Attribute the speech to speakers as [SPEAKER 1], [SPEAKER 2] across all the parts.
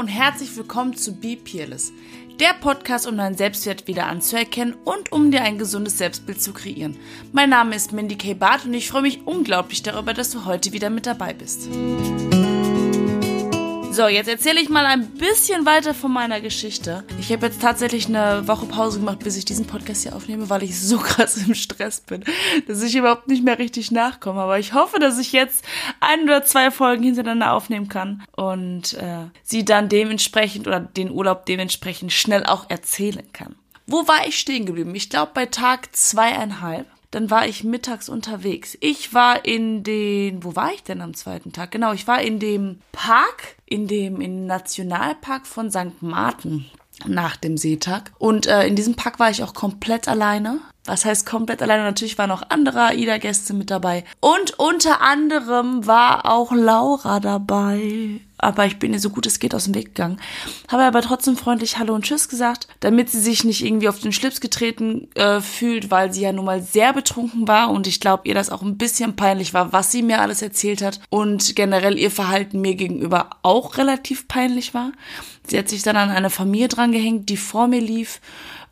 [SPEAKER 1] und herzlich willkommen zu Be Peerless, der Podcast, um deinen Selbstwert wieder anzuerkennen und um dir ein gesundes Selbstbild zu kreieren. Mein Name ist Mindy K. Barth und ich freue mich unglaublich darüber, dass du heute wieder mit dabei bist. So, jetzt erzähle ich mal ein bisschen weiter von meiner Geschichte. Ich habe jetzt tatsächlich eine Woche Pause gemacht, bis ich diesen Podcast hier aufnehme, weil ich so krass im Stress bin, dass ich überhaupt nicht mehr richtig nachkomme. Aber ich hoffe, dass ich jetzt ein oder zwei Folgen hintereinander aufnehmen kann und äh, sie dann dementsprechend oder den Urlaub dementsprechend schnell auch erzählen kann. Wo war ich stehen geblieben? Ich glaube bei Tag zweieinhalb dann war ich mittags unterwegs. Ich war in den, wo war ich denn am zweiten Tag? Genau, ich war in dem Park, in dem in Nationalpark von St. Martin nach dem Seetag. Und äh, in diesem Park war ich auch komplett alleine. Was heißt komplett alleine? Natürlich waren noch andere AIDA-Gäste mit dabei. Und unter anderem war auch Laura dabei. Aber ich bin ihr so gut es geht aus dem Weg gegangen. Habe aber trotzdem freundlich Hallo und Tschüss gesagt, damit sie sich nicht irgendwie auf den Schlips getreten äh, fühlt, weil sie ja nun mal sehr betrunken war und ich glaube ihr das auch ein bisschen peinlich war, was sie mir alles erzählt hat und generell ihr Verhalten mir gegenüber auch relativ peinlich war. Sie hat sich dann an eine Familie drangehängt, die vor mir lief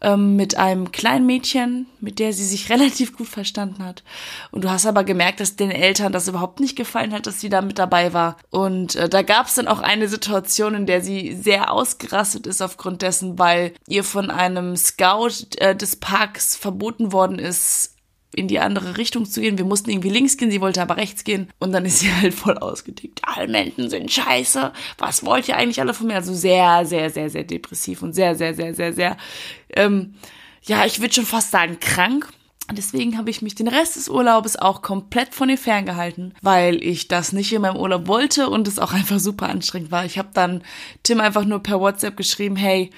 [SPEAKER 1] ähm, mit einem kleinen Mädchen, mit der sie sich relativ gut verstanden hat. Und du hast aber gemerkt, dass den Eltern das überhaupt nicht gefallen hat, dass sie da mit dabei war. Und äh, da gab es dann auch eine Situation, in der sie sehr ausgerastet ist aufgrund dessen, weil ihr von einem Scout äh, des Parks verboten worden ist, in die andere Richtung zu gehen. Wir mussten irgendwie links gehen, sie wollte aber rechts gehen. Und dann ist sie halt voll ausgetickt. Almenden sind scheiße. Was wollt ihr eigentlich alle von mir? Also sehr, sehr, sehr, sehr depressiv und sehr, sehr, sehr, sehr, sehr, ähm, ja, ich würde schon fast sagen krank. Und deswegen habe ich mich den Rest des Urlaubes auch komplett von ihr ferngehalten, weil ich das nicht in meinem Urlaub wollte und es auch einfach super anstrengend war. Ich habe dann Tim einfach nur per WhatsApp geschrieben, hey,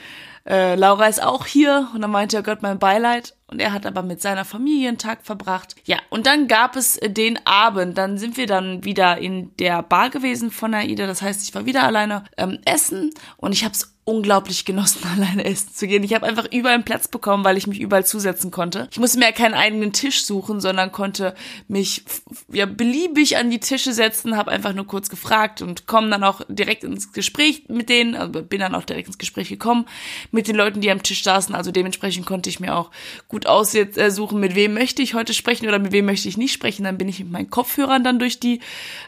[SPEAKER 1] äh, Laura ist auch hier und dann meinte er Gott mein Beileid. Und er hat aber mit seiner Familie einen Tag verbracht. Ja, und dann gab es den Abend, dann sind wir dann wieder in der Bar gewesen von Aida, das heißt, ich war wieder alleine ähm, essen. Und ich habe es unglaublich genossen, alleine essen zu gehen. Ich habe einfach überall einen Platz bekommen, weil ich mich überall zusetzen konnte. Ich musste mir ja keinen eigenen Tisch suchen, sondern konnte mich ja beliebig an die Tische setzen, habe einfach nur kurz gefragt und komme dann auch direkt ins Gespräch mit denen, also bin dann auch direkt ins Gespräch gekommen mit den Leuten, die am Tisch saßen. Also dementsprechend konnte ich mir auch gut aussuchen, mit wem möchte ich heute sprechen oder mit wem möchte ich nicht sprechen. Dann bin ich mit meinen Kopfhörern dann durch die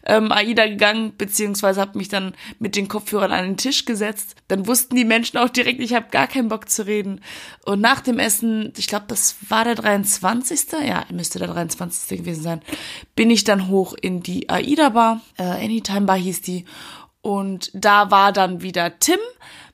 [SPEAKER 1] ähm, AIDA gegangen, beziehungsweise habe mich dann mit den Kopfhörern an den Tisch gesetzt. Dann wussten wussten die Menschen auch direkt, ich habe gar keinen Bock zu reden. Und nach dem Essen, ich glaube, das war der 23. Ja, müsste der 23. gewesen sein, bin ich dann hoch in die AIDA Bar. Äh, Anytime Bar hieß die. Und da war dann wieder Tim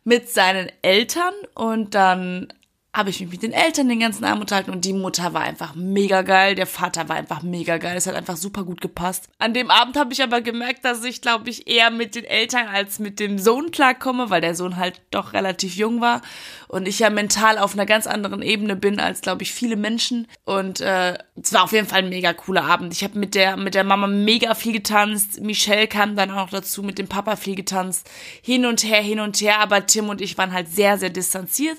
[SPEAKER 1] mit seinen Eltern und dann habe ich mich mit den Eltern den ganzen Abend unterhalten und die Mutter war einfach mega geil, der Vater war einfach mega geil, es hat einfach super gut gepasst. An dem Abend habe ich aber gemerkt, dass ich glaube ich eher mit den Eltern als mit dem Sohn klarkomme, weil der Sohn halt doch relativ jung war und ich ja mental auf einer ganz anderen Ebene bin als glaube ich viele Menschen und äh, es war auf jeden Fall ein mega cooler Abend. Ich habe mit der mit der Mama mega viel getanzt, Michelle kam dann auch dazu, mit dem Papa viel getanzt, hin und her, hin und her, aber Tim und ich waren halt sehr sehr distanziert,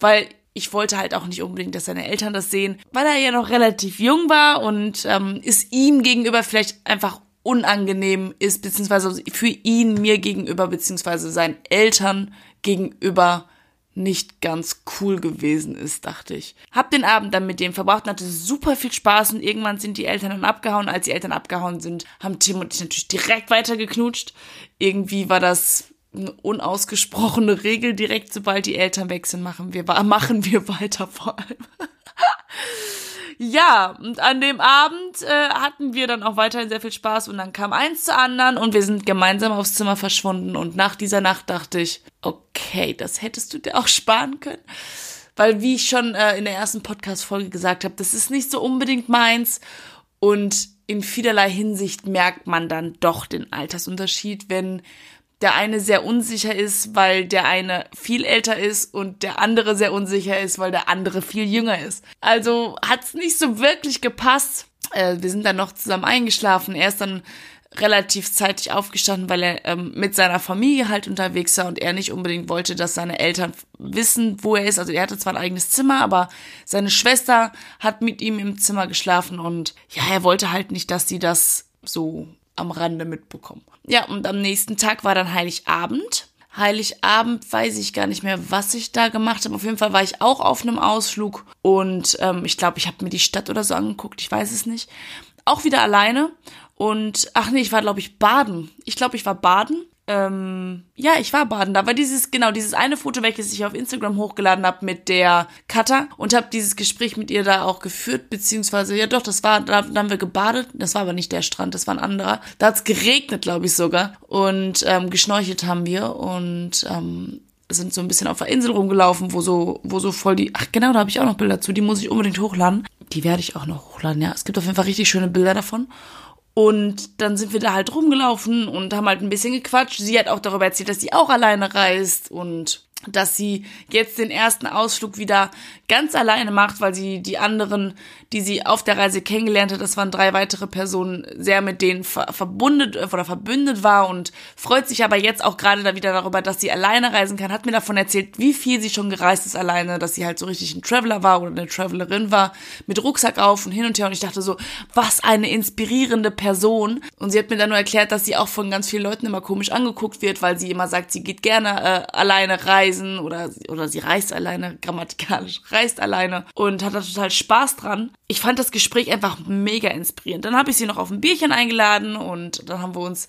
[SPEAKER 1] weil ich wollte halt auch nicht unbedingt, dass seine Eltern das sehen, weil er ja noch relativ jung war und ähm, ist ihm gegenüber vielleicht einfach unangenehm ist, beziehungsweise für ihn mir gegenüber, beziehungsweise seinen Eltern gegenüber nicht ganz cool gewesen ist, dachte ich. Hab den Abend dann mit dem verbracht und hatte super viel Spaß und irgendwann sind die Eltern dann abgehauen. Als die Eltern abgehauen sind, haben Tim und ich natürlich direkt weitergeknutscht. Irgendwie war das eine unausgesprochene Regel direkt, sobald die Eltern sind, machen wir, machen wir weiter vor allem. ja, und an dem Abend äh, hatten wir dann auch weiterhin sehr viel Spaß und dann kam eins zu anderen und wir sind gemeinsam aufs Zimmer verschwunden und nach dieser Nacht dachte ich, okay, das hättest du dir auch sparen können. Weil, wie ich schon äh, in der ersten Podcast-Folge gesagt habe, das ist nicht so unbedingt meins und in vielerlei Hinsicht merkt man dann doch den Altersunterschied, wenn der eine sehr unsicher ist, weil der eine viel älter ist und der andere sehr unsicher ist, weil der andere viel jünger ist. Also hat's nicht so wirklich gepasst. Äh, wir sind dann noch zusammen eingeschlafen. Er ist dann relativ zeitig aufgestanden, weil er ähm, mit seiner Familie halt unterwegs war und er nicht unbedingt wollte, dass seine Eltern wissen, wo er ist. Also er hatte zwar ein eigenes Zimmer, aber seine Schwester hat mit ihm im Zimmer geschlafen und ja, er wollte halt nicht, dass sie das so am Rande mitbekommen. Ja, und am nächsten Tag war dann Heiligabend. Heiligabend weiß ich gar nicht mehr, was ich da gemacht habe. Auf jeden Fall war ich auch auf einem Ausflug und ähm, ich glaube, ich habe mir die Stadt oder so angeguckt, ich weiß es nicht. Auch wieder alleine und ach nee, ich war glaube ich baden. Ich glaube, ich war baden ähm, ja, ich war baden. Da war dieses, genau, dieses eine Foto, welches ich auf Instagram hochgeladen habe mit der Cutter und habe dieses Gespräch mit ihr da auch geführt, beziehungsweise, ja doch, das war, da, da haben wir gebadet. Das war aber nicht der Strand, das war ein anderer. Da hat's geregnet, glaube ich sogar. Und ähm, geschnorchelt haben wir und ähm, sind so ein bisschen auf der Insel rumgelaufen, wo so, wo so voll die, ach genau, da habe ich auch noch Bilder zu, die muss ich unbedingt hochladen. Die werde ich auch noch hochladen, ja. Es gibt auf jeden Fall richtig schöne Bilder davon. Und dann sind wir da halt rumgelaufen und haben halt ein bisschen gequatscht. Sie hat auch darüber erzählt, dass sie auch alleine reist und dass sie jetzt den ersten Ausflug wieder ganz alleine macht, weil sie die anderen, die sie auf der Reise kennengelernt hat, das waren drei weitere Personen, sehr mit denen ver verbundet oder verbündet war und freut sich aber jetzt auch gerade da wieder darüber, dass sie alleine reisen kann, hat mir davon erzählt, wie viel sie schon gereist ist alleine, dass sie halt so richtig ein Traveler war oder eine Travelerin war, mit Rucksack auf und hin und her. Und ich dachte so, was eine inspirierende Person. Und sie hat mir dann nur erklärt, dass sie auch von ganz vielen Leuten immer komisch angeguckt wird, weil sie immer sagt, sie geht gerne äh, alleine reisen reisen oder, oder sie reist alleine, grammatikalisch reist alleine und hat da total Spaß dran. Ich fand das Gespräch einfach mega inspirierend. Dann habe ich sie noch auf ein Bierchen eingeladen und dann haben wir uns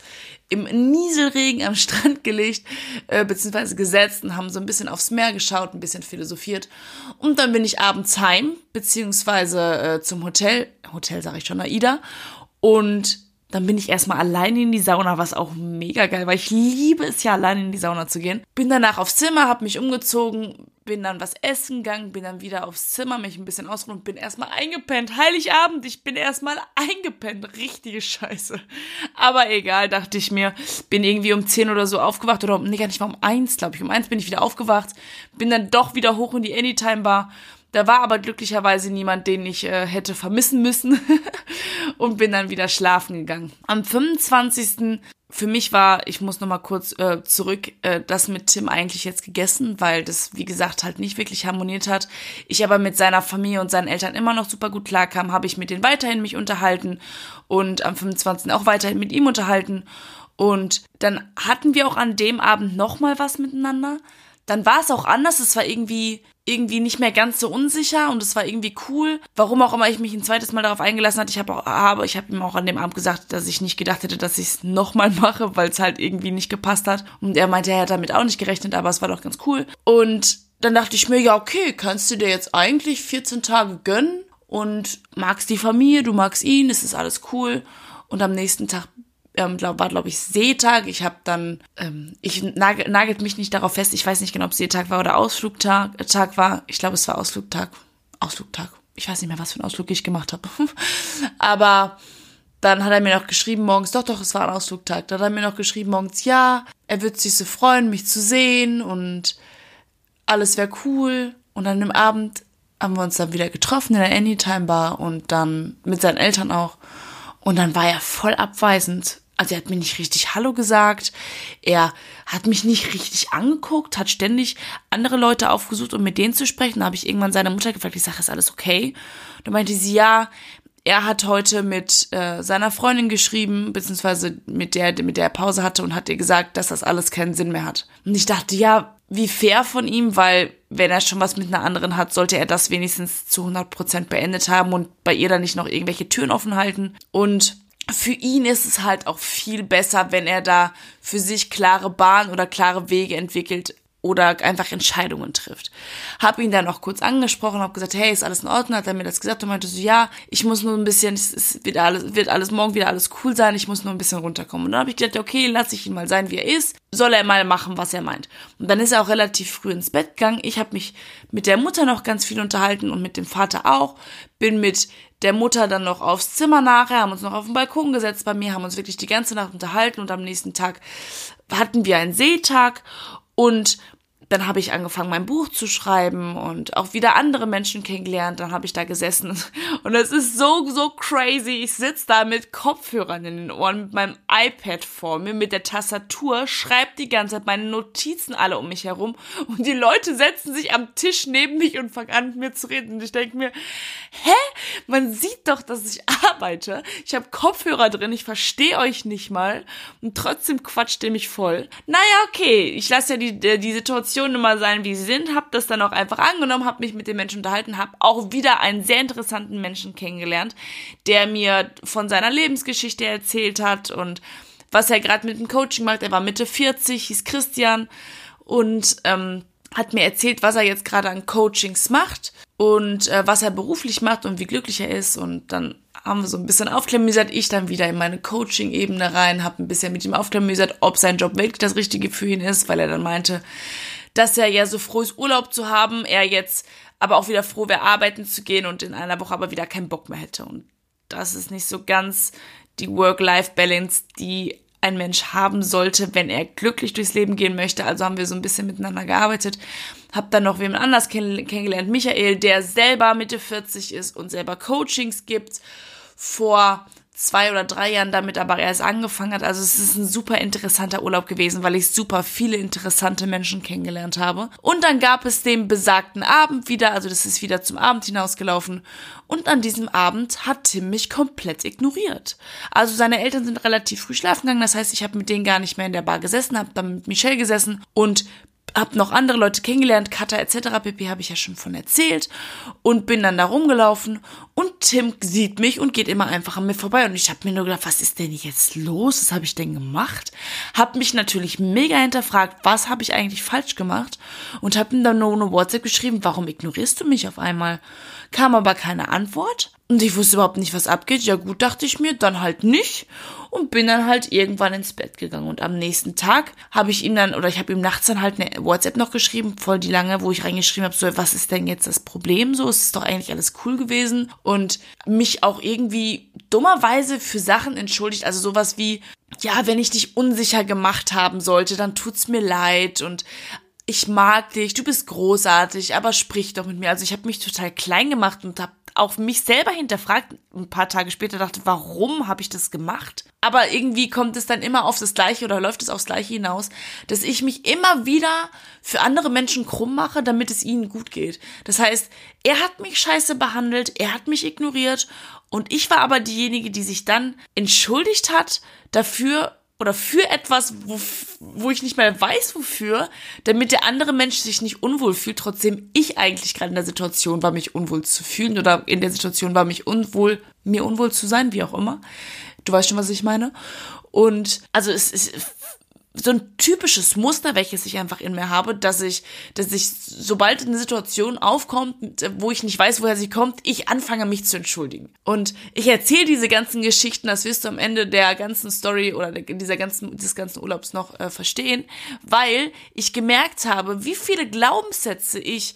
[SPEAKER 1] im Nieselregen am Strand gelegt, äh, beziehungsweise gesetzt und haben so ein bisschen aufs Meer geschaut, ein bisschen philosophiert. Und dann bin ich abends heim, beziehungsweise äh, zum Hotel, Hotel sage ich schon, Aida. Und dann bin ich erstmal alleine in die Sauna, was auch mega geil war. Ich liebe es ja, alleine in die Sauna zu gehen. Bin danach aufs Zimmer, hab mich umgezogen, bin dann was essen gegangen, bin dann wieder aufs Zimmer, mich ein bisschen ausruhen und bin erstmal eingepennt. Heiligabend, ich bin erstmal eingepennt. Richtige Scheiße. Aber egal, dachte ich mir. Bin irgendwie um 10 oder so aufgewacht oder nee, gar nicht, war um 1, glaube ich. Um 1 bin ich wieder aufgewacht. Bin dann doch wieder hoch in die Anytime Bar da war aber glücklicherweise niemand, den ich äh, hätte vermissen müssen und bin dann wieder schlafen gegangen. Am 25. Für mich war, ich muss noch mal kurz äh, zurück, äh, das mit Tim eigentlich jetzt gegessen, weil das, wie gesagt, halt nicht wirklich harmoniert hat. Ich aber mit seiner Familie und seinen Eltern immer noch super gut klarkam, habe ich mit denen weiterhin mich unterhalten und am 25. auch weiterhin mit ihm unterhalten. Und dann hatten wir auch an dem Abend noch mal was miteinander. Dann war es auch anders. Es war irgendwie irgendwie nicht mehr ganz so unsicher und es war irgendwie cool. Warum auch immer ich mich ein zweites Mal darauf eingelassen hatte, ich habe auch, aber ich habe ihm auch an dem Abend gesagt, dass ich nicht gedacht hätte, dass ich es nochmal mache, weil es halt irgendwie nicht gepasst hat. Und er meinte, er hat damit auch nicht gerechnet, aber es war doch ganz cool. Und dann dachte ich mir, ja, okay, kannst du dir jetzt eigentlich 14 Tage gönnen und magst die Familie, du magst ihn, es ist alles cool. Und am nächsten Tag ähm, glaub, war, glaube ich, Seetag. Ich habe dann, ähm, ich nagel, nagelt mich nicht darauf fest, ich weiß nicht genau, ob Seetag war oder Ausflugtag äh, Tag war. Ich glaube, es war Ausflugtag. Ausflugtag. Ich weiß nicht mehr, was für einen Ausflug ich gemacht habe. Aber dann hat er mir noch geschrieben morgens, doch, doch, es war ein Ausflugtag. Dann hat er mir noch geschrieben morgens, ja, er wird sich so freuen, mich zu sehen und alles wäre cool. Und dann im Abend haben wir uns dann wieder getroffen in der Anytime Bar und dann mit seinen Eltern auch. Und dann war er voll abweisend. Also er hat mir nicht richtig Hallo gesagt. Er hat mich nicht richtig angeguckt, hat ständig andere Leute aufgesucht, um mit denen zu sprechen. Da habe ich irgendwann seine Mutter gefragt, ich sage, ist alles okay? Da meinte sie, ja, er hat heute mit äh, seiner Freundin geschrieben, beziehungsweise mit der, mit der er Pause hatte und hat ihr gesagt, dass das alles keinen Sinn mehr hat. Und ich dachte, ja, wie fair von ihm, weil wenn er schon was mit einer anderen hat, sollte er das wenigstens zu 100 Prozent beendet haben und bei ihr dann nicht noch irgendwelche Türen offen halten. Und für ihn ist es halt auch viel besser, wenn er da für sich klare Bahn oder klare Wege entwickelt, oder einfach Entscheidungen trifft. Hab ihn dann auch kurz angesprochen, hab gesagt, hey, ist alles in Ordnung? Hat er mir das gesagt und meinte so, ja, ich muss nur ein bisschen, es, wird alles, wird alles morgen wieder alles cool sein, ich muss nur ein bisschen runterkommen. Und dann habe ich gedacht, okay, lass ich ihn mal sein, wie er ist, soll er mal machen, was er meint. Und dann ist er auch relativ früh ins Bett gegangen. Ich habe mich mit der Mutter noch ganz viel unterhalten und mit dem Vater auch. Bin mit der Mutter dann noch aufs Zimmer nachher, haben uns noch auf den Balkon gesetzt bei mir, haben uns wirklich die ganze Nacht unterhalten und am nächsten Tag hatten wir einen Seetag und dann habe ich angefangen, mein Buch zu schreiben und auch wieder andere Menschen kennengelernt. Dann habe ich da gesessen und es ist so, so crazy. Ich sitze da mit Kopfhörern in den Ohren, mit meinem iPad vor mir, mit der Tastatur, schreibe die ganze Zeit meine Notizen alle um mich herum und die Leute setzen sich am Tisch neben mich und fangen an, mit mir zu reden. Und ich denke mir, hä? Man sieht doch, dass ich arbeite. Ich habe Kopfhörer drin, ich verstehe euch nicht mal und trotzdem quatscht ihr mich voll. Naja, okay, ich lasse ja die, die Situation immer sein, wie sie sind, habe das dann auch einfach angenommen, habe mich mit den Menschen unterhalten, habe auch wieder einen sehr interessanten Menschen kennengelernt, der mir von seiner Lebensgeschichte erzählt hat und was er gerade mit dem Coaching macht. Er war Mitte 40, hieß Christian und ähm, hat mir erzählt, was er jetzt gerade an Coachings macht und äh, was er beruflich macht und wie glücklich er ist. Und dann haben wir so ein bisschen aufklamüsert. Ich dann wieder in meine Coaching-Ebene rein, habe ein bisschen mit ihm aufklamüsert, ob sein Job wirklich das Richtige für ihn ist, weil er dann meinte, dass er ja so froh ist, Urlaub zu haben, er jetzt aber auch wieder froh wäre, arbeiten zu gehen und in einer Woche aber wieder keinen Bock mehr hätte. Und das ist nicht so ganz die Work-Life-Balance, die ein Mensch haben sollte, wenn er glücklich durchs Leben gehen möchte. Also haben wir so ein bisschen miteinander gearbeitet. Hab dann noch jemand anders kenn kennengelernt, Michael, der selber Mitte 40 ist und selber Coachings gibt. Vor zwei oder drei Jahren damit aber erst angefangen hat. Also es ist ein super interessanter Urlaub gewesen, weil ich super viele interessante Menschen kennengelernt habe. Und dann gab es den besagten Abend wieder, also das ist wieder zum Abend hinausgelaufen. Und an diesem Abend hat Tim mich komplett ignoriert. Also seine Eltern sind relativ früh schlafen gegangen, das heißt, ich habe mit denen gar nicht mehr in der Bar gesessen, habe dann mit Michelle gesessen und hab noch andere Leute kennengelernt, Katha etc. pp. habe ich ja schon von erzählt und bin dann da rumgelaufen und Tim sieht mich und geht immer einfach an mir vorbei und ich habe mir nur gedacht, was ist denn jetzt los? Was habe ich denn gemacht? Hab mich natürlich mega hinterfragt, was habe ich eigentlich falsch gemacht und habe ihm dann nur eine WhatsApp geschrieben, warum ignorierst du mich auf einmal? Kam aber keine Antwort und ich wusste überhaupt nicht, was abgeht. Ja gut, dachte ich mir, dann halt nicht. Und bin dann halt irgendwann ins Bett gegangen. Und am nächsten Tag habe ich ihm dann, oder ich habe ihm nachts dann halt eine WhatsApp noch geschrieben, voll die lange, wo ich reingeschrieben habe, so, was ist denn jetzt das Problem? So, es ist doch eigentlich alles cool gewesen. Und mich auch irgendwie dummerweise für Sachen entschuldigt. Also sowas wie, ja, wenn ich dich unsicher gemacht haben sollte, dann tut's mir leid. Und ich mag dich, du bist großartig, aber sprich doch mit mir. Also ich habe mich total klein gemacht und habe auch mich selber hinterfragt, ein paar Tage später dachte, warum habe ich das gemacht? Aber irgendwie kommt es dann immer auf das Gleiche oder läuft es aufs Gleiche hinaus, dass ich mich immer wieder für andere Menschen krumm mache, damit es ihnen gut geht. Das heißt, er hat mich scheiße behandelt, er hat mich ignoriert und ich war aber diejenige, die sich dann entschuldigt hat dafür, oder für etwas, wo, wo ich nicht mehr weiß, wofür, damit der andere Mensch sich nicht unwohl fühlt, trotzdem ich eigentlich gerade in der Situation war, mich unwohl zu fühlen oder in der Situation war, mich unwohl, mir unwohl zu sein, wie auch immer. Du weißt schon, was ich meine. Und also es ist so ein typisches Muster, welches ich einfach in mir habe, dass ich, dass ich, sobald eine Situation aufkommt, wo ich nicht weiß, woher sie kommt, ich anfange mich zu entschuldigen. Und ich erzähle diese ganzen Geschichten, das wirst du am Ende der ganzen Story oder dieser ganzen, des ganzen Urlaubs noch äh, verstehen, weil ich gemerkt habe, wie viele Glaubenssätze ich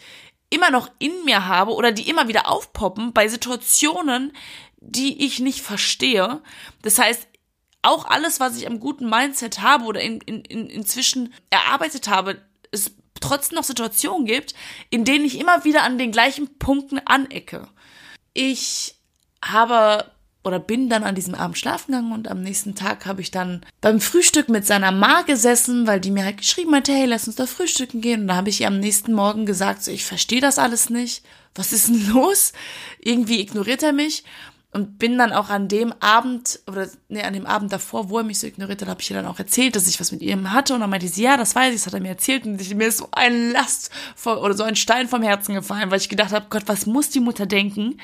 [SPEAKER 1] immer noch in mir habe oder die immer wieder aufpoppen bei Situationen, die ich nicht verstehe. Das heißt, auch alles, was ich am guten Mindset habe oder in, in, in, inzwischen erarbeitet habe, es trotzdem noch Situationen gibt, in denen ich immer wieder an den gleichen Punkten anecke. Ich habe oder bin dann an diesem Abend schlafen gegangen und am nächsten Tag habe ich dann beim Frühstück mit seiner Ma gesessen, weil die mir halt geschrieben hat, hey, lass uns da frühstücken gehen. Und da habe ich ihr am nächsten Morgen gesagt, so, ich verstehe das alles nicht. Was ist denn los? Irgendwie ignoriert er mich und bin dann auch an dem Abend oder nee, an dem Abend davor, wo er mich so ignoriert hat, habe ich ihr dann auch erzählt, dass ich was mit ihm hatte und dann meinte sie, ja, das weiß ich, das hat er mir erzählt und ich, mir ist so ein Last vor, oder so ein Stein vom Herzen gefallen, weil ich gedacht habe, Gott, was muss die Mutter denken?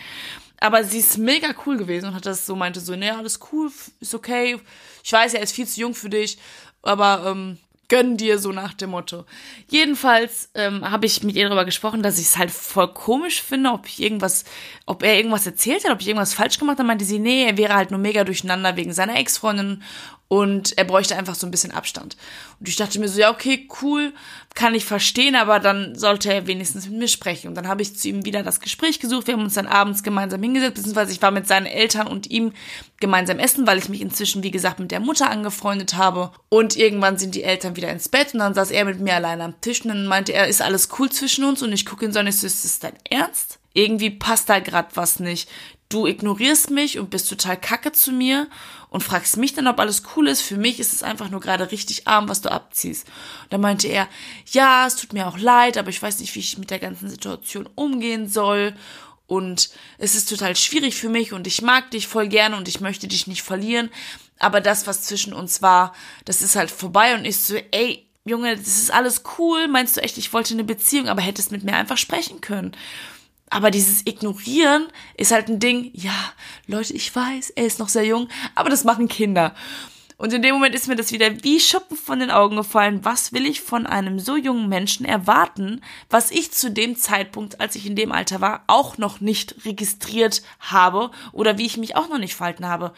[SPEAKER 1] Aber sie ist mega cool gewesen und hat das so meinte so, nee, alles cool, ist okay. Ich weiß, er ist viel zu jung für dich, aber ähm, gönn dir so nach dem Motto. Jedenfalls ähm, habe ich mit ihr darüber gesprochen, dass ich es halt voll komisch finde, ob ich irgendwas, ob er irgendwas erzählt hat, ob ich irgendwas falsch gemacht habe. Meinte sie, nee, er wäre halt nur mega durcheinander wegen seiner Ex-Freundin und er bräuchte einfach so ein bisschen Abstand. Und ich dachte mir so, ja, okay, cool, kann ich verstehen, aber dann sollte er wenigstens mit mir sprechen. Und dann habe ich zu ihm wieder das Gespräch gesucht. Wir haben uns dann abends gemeinsam hingesetzt, beziehungsweise ich war mit seinen Eltern und ihm gemeinsam essen, weil ich mich inzwischen, wie gesagt, mit der Mutter angefreundet habe. Und irgendwann sind die Eltern wieder ins Bett und dann saß er mit mir alleine am Tisch und dann meinte er, ist alles cool zwischen uns? Und ich gucke ihn so und ich so, ist das dein Ernst? Irgendwie passt da grad was nicht. Du ignorierst mich und bist total kacke zu mir und fragst mich dann, ob alles cool ist. Für mich ist es einfach nur gerade richtig arm, was du abziehst. Und dann meinte er, ja, es tut mir auch leid, aber ich weiß nicht, wie ich mit der ganzen Situation umgehen soll. Und es ist total schwierig für mich und ich mag dich voll gerne und ich möchte dich nicht verlieren. Aber das, was zwischen uns war, das ist halt vorbei und ich so, ey, Junge, das ist alles cool. Meinst du echt, ich wollte eine Beziehung, aber hättest mit mir einfach sprechen können. Aber dieses Ignorieren ist halt ein Ding, ja, Leute, ich weiß, er ist noch sehr jung, aber das machen Kinder. Und in dem Moment ist mir das wieder wie Schuppen von den Augen gefallen. Was will ich von einem so jungen Menschen erwarten, was ich zu dem Zeitpunkt, als ich in dem Alter war, auch noch nicht registriert habe oder wie ich mich auch noch nicht verhalten habe.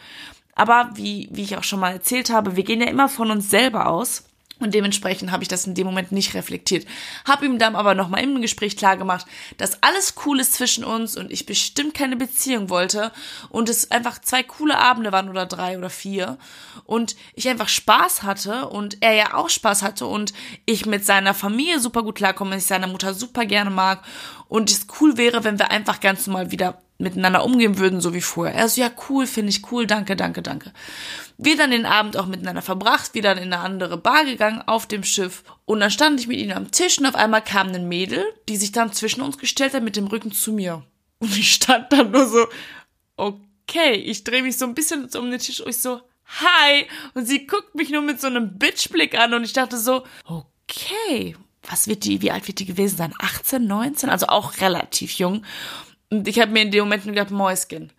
[SPEAKER 1] Aber wie, wie ich auch schon mal erzählt habe, wir gehen ja immer von uns selber aus. Und dementsprechend habe ich das in dem Moment nicht reflektiert. Habe ihm dann aber nochmal im Gespräch klargemacht, dass alles cool ist zwischen uns und ich bestimmt keine Beziehung wollte und es einfach zwei coole Abende waren oder drei oder vier und ich einfach Spaß hatte und er ja auch Spaß hatte und ich mit seiner Familie super gut klarkomme, ich seine Mutter super gerne mag und es cool wäre, wenn wir einfach ganz normal wieder miteinander umgehen würden, so wie vorher. Er so, ja, cool, finde ich cool, danke, danke, danke. Wir dann den Abend auch miteinander verbracht, wieder in eine andere Bar gegangen auf dem Schiff. Und dann stand ich mit ihm am Tisch und auf einmal kam ein Mädel, die sich dann zwischen uns gestellt hat mit dem Rücken zu mir. Und ich stand dann nur so, okay, ich drehe mich so ein bisschen um den Tisch und ich so, hi. Und sie guckt mich nur mit so einem Bitchblick an und ich dachte so, okay, was wird die, wie alt wird die gewesen sein? 18, 19? Also auch relativ jung. Und ich habe mir in dem Moment gedacht, Mäuschen.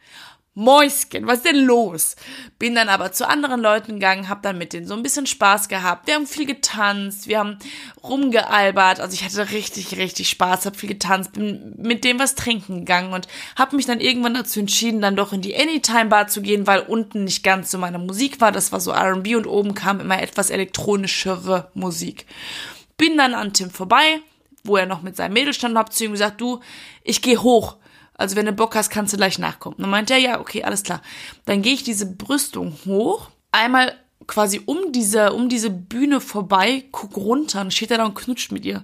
[SPEAKER 1] Mäuschen, was ist denn los? Bin dann aber zu anderen Leuten gegangen, hab dann mit denen so ein bisschen Spaß gehabt. Wir haben viel getanzt, wir haben rumgealbert. Also ich hatte richtig, richtig Spaß, hab viel getanzt, bin mit dem was trinken gegangen und hab mich dann irgendwann dazu entschieden, dann doch in die Anytime Bar zu gehen, weil unten nicht ganz so meine Musik war. Das war so R&B und oben kam immer etwas elektronischere Musik. Bin dann an Tim vorbei, wo er noch mit seinem Mädel stand und hab zu ihm gesagt, du, ich gehe hoch also wenn du Bock hast, kannst du gleich nachkommen. Und dann meint er, ja, okay, alles klar. Dann gehe ich diese Brüstung hoch, einmal quasi um diese, um diese Bühne vorbei, guck runter und steht er da und knutscht mit ihr.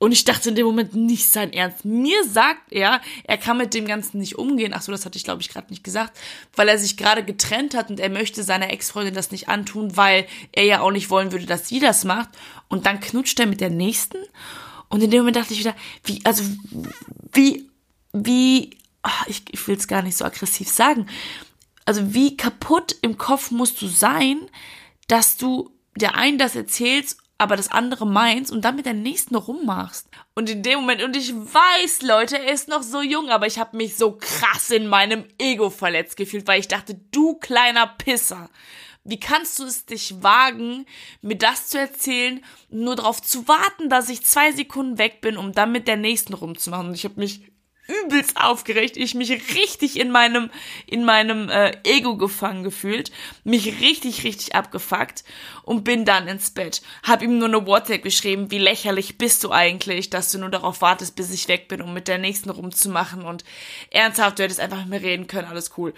[SPEAKER 1] Und ich dachte in dem Moment nicht sein Ernst. Mir sagt er, er kann mit dem Ganzen nicht umgehen. Ach so, das hatte ich glaube ich gerade nicht gesagt, weil er sich gerade getrennt hat und er möchte seiner Ex-Freundin das nicht antun, weil er ja auch nicht wollen würde, dass sie das macht. Und dann knutscht er mit der nächsten. Und in dem Moment dachte ich wieder, wie, also, wie wie, ach, ich, ich will es gar nicht so aggressiv sagen, also wie kaputt im Kopf musst du sein, dass du der einen das erzählst, aber das andere meinst und dann mit der nächsten rummachst. Und in dem Moment, und ich weiß, Leute, er ist noch so jung, aber ich habe mich so krass in meinem Ego verletzt gefühlt, weil ich dachte, du kleiner Pisser, wie kannst du es dich wagen, mir das zu erzählen, nur darauf zu warten, dass ich zwei Sekunden weg bin, um dann mit der nächsten rumzumachen? Und ich habe mich übelst aufgeregt, ich mich richtig in meinem in meinem äh, Ego gefangen gefühlt, mich richtig richtig abgefuckt und bin dann ins Bett. Hab ihm nur eine WhatsApp geschrieben, wie lächerlich bist du eigentlich, dass du nur darauf wartest, bis ich weg bin, um mit der nächsten rumzumachen und ernsthaft, du hättest einfach mit mir reden können, alles cool.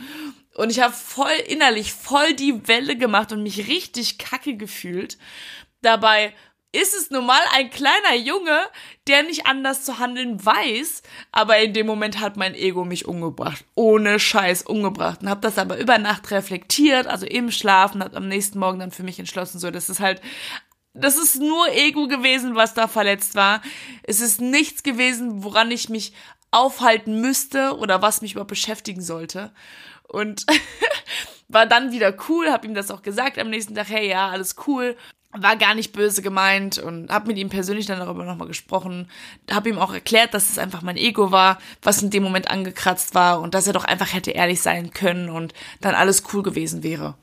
[SPEAKER 1] Und ich habe voll innerlich voll die Welle gemacht und mich richtig kacke gefühlt. Dabei ist es nun mal ein kleiner Junge, der nicht anders zu handeln weiß, aber in dem Moment hat mein Ego mich umgebracht, ohne Scheiß umgebracht und habe das aber über Nacht reflektiert, also im Schlafen, hat am nächsten Morgen dann für mich entschlossen, so das ist halt das ist nur Ego gewesen, was da verletzt war. Es ist nichts gewesen, woran ich mich aufhalten müsste oder was mich überhaupt beschäftigen sollte. Und war dann wieder cool, hab ihm das auch gesagt am nächsten Tag, hey, ja, alles cool war gar nicht böse gemeint und habe mit ihm persönlich dann darüber nochmal gesprochen, habe ihm auch erklärt, dass es einfach mein Ego war, was in dem Moment angekratzt war und dass er doch einfach hätte ehrlich sein können und dann alles cool gewesen wäre.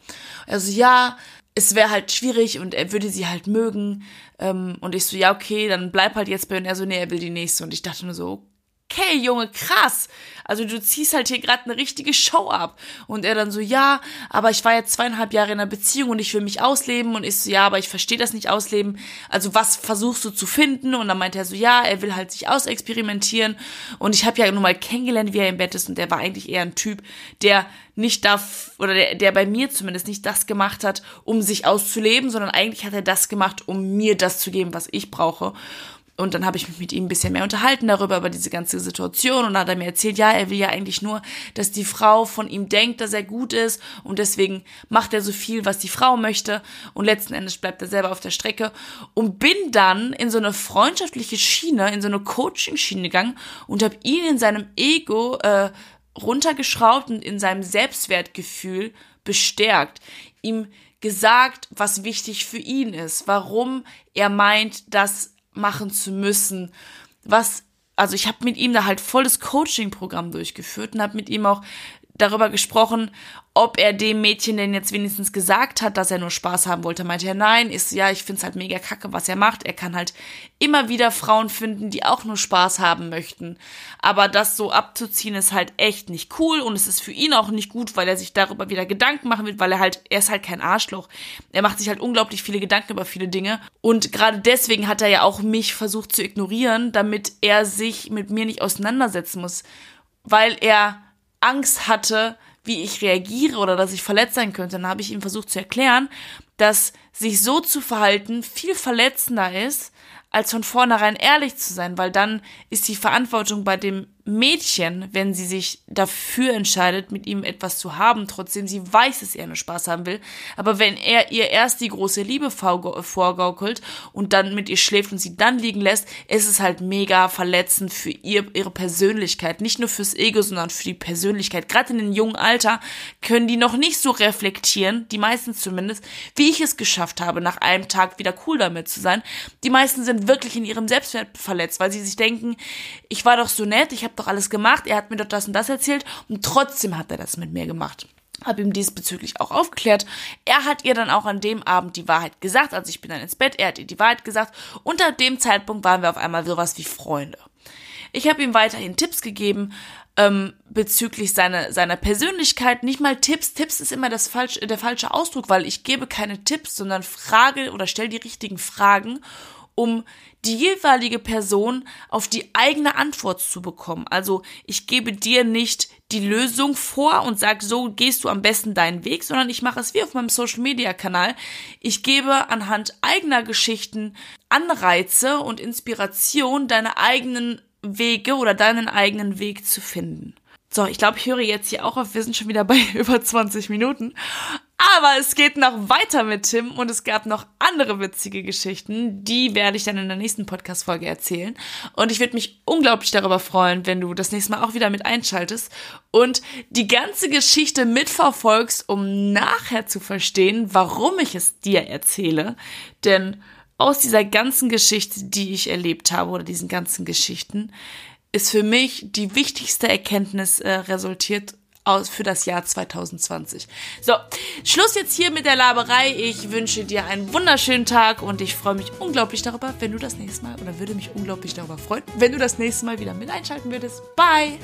[SPEAKER 1] Also ja, es wäre halt schwierig und er würde sie halt mögen ähm, und ich so, ja okay, dann bleib halt jetzt bei und er so, nee, er will die nächste und ich dachte nur so, okay, Junge, krass. Also du ziehst halt hier gerade eine richtige Show ab. Und er dann so, ja, aber ich war jetzt zweieinhalb Jahre in einer Beziehung und ich will mich ausleben. Und ich so, ja, aber ich verstehe das nicht ausleben. Also was versuchst du zu finden? Und dann meinte er so, ja, er will halt sich ausexperimentieren. Und ich habe ja nun mal kennengelernt, wie er im Bett ist. Und der war eigentlich eher ein Typ, der nicht darf, oder der, der bei mir zumindest nicht das gemacht hat, um sich auszuleben, sondern eigentlich hat er das gemacht, um mir das zu geben, was ich brauche. Und dann habe ich mich mit ihm ein bisschen mehr unterhalten darüber, über diese ganze Situation. Und dann hat er mir erzählt, ja, er will ja eigentlich nur, dass die Frau von ihm denkt, dass er gut ist. Und deswegen macht er so viel, was die Frau möchte. Und letzten Endes bleibt er selber auf der Strecke. Und bin dann in so eine freundschaftliche Schiene, in so eine Coaching-Schiene gegangen und habe ihn in seinem Ego äh, runtergeschraubt und in seinem Selbstwertgefühl bestärkt. Ihm gesagt, was wichtig für ihn ist, warum er meint, dass machen zu müssen. Was, also ich habe mit ihm da halt volles Coaching-Programm durchgeführt und habe mit ihm auch darüber gesprochen, ob er dem Mädchen denn jetzt wenigstens gesagt hat, dass er nur Spaß haben wollte. Meinte er nein, ist ja, ich find's halt mega kacke, was er macht. Er kann halt immer wieder Frauen finden, die auch nur Spaß haben möchten. Aber das so abzuziehen ist halt echt nicht cool und es ist für ihn auch nicht gut, weil er sich darüber wieder Gedanken machen wird, weil er halt, er ist halt kein Arschloch. Er macht sich halt unglaublich viele Gedanken über viele Dinge und gerade deswegen hat er ja auch mich versucht zu ignorieren, damit er sich mit mir nicht auseinandersetzen muss, weil er Angst hatte, wie ich reagiere oder dass ich verletzt sein könnte, dann habe ich ihm versucht zu erklären, dass sich so zu verhalten viel verletzender ist, als von vornherein ehrlich zu sein, weil dann ist die Verantwortung bei dem Mädchen, wenn sie sich dafür entscheidet, mit ihm etwas zu haben, trotzdem sie weiß, dass er nur Spaß haben will. Aber wenn er ihr erst die große Liebe vorgaukelt und dann mit ihr schläft und sie dann liegen lässt, ist es halt mega verletzend für ihr, ihre Persönlichkeit. Nicht nur fürs Ego, sondern für die Persönlichkeit. Gerade in dem jungen Alter können die noch nicht so reflektieren, die meisten zumindest, wie ich es geschafft habe, nach einem Tag wieder cool damit zu sein. Die meisten sind wirklich in ihrem Selbstwert verletzt, weil sie sich denken, ich war doch so nett, ich habe doch alles gemacht, er hat mir doch das und das erzählt und trotzdem hat er das mit mir gemacht. Hab ihm diesbezüglich auch aufgeklärt. Er hat ihr dann auch an dem Abend die Wahrheit gesagt. Also ich bin dann ins Bett, er hat ihr die Wahrheit gesagt. Und ab dem Zeitpunkt waren wir auf einmal sowas wie Freunde. Ich habe ihm weiterhin Tipps gegeben ähm, bezüglich seiner, seiner Persönlichkeit. Nicht mal Tipps. Tipps ist immer das falsch, der falsche Ausdruck, weil ich gebe keine Tipps, sondern frage oder stelle die richtigen Fragen um die jeweilige Person auf die eigene Antwort zu bekommen. Also ich gebe dir nicht die Lösung vor und sage, so gehst du am besten deinen Weg, sondern ich mache es wie auf meinem Social-Media-Kanal. Ich gebe anhand eigener Geschichten Anreize und Inspiration, deine eigenen Wege oder deinen eigenen Weg zu finden. So, ich glaube, ich höre jetzt hier auch auf. Wir sind schon wieder bei über 20 Minuten. Aber es geht noch weiter mit Tim und es gab noch andere witzige Geschichten. Die werde ich dann in der nächsten Podcast-Folge erzählen. Und ich würde mich unglaublich darüber freuen, wenn du das nächste Mal auch wieder mit einschaltest und die ganze Geschichte mitverfolgst, um nachher zu verstehen, warum ich es dir erzähle. Denn aus dieser ganzen Geschichte, die ich erlebt habe oder diesen ganzen Geschichten, ist für mich die wichtigste Erkenntnis äh, resultiert aus für das Jahr 2020. So, Schluss jetzt hier mit der Laberei. Ich wünsche dir einen wunderschönen Tag und ich freue mich unglaublich darüber, wenn du das nächste Mal oder würde mich unglaublich darüber freuen, wenn du das nächste Mal wieder mit einschalten würdest. Bye!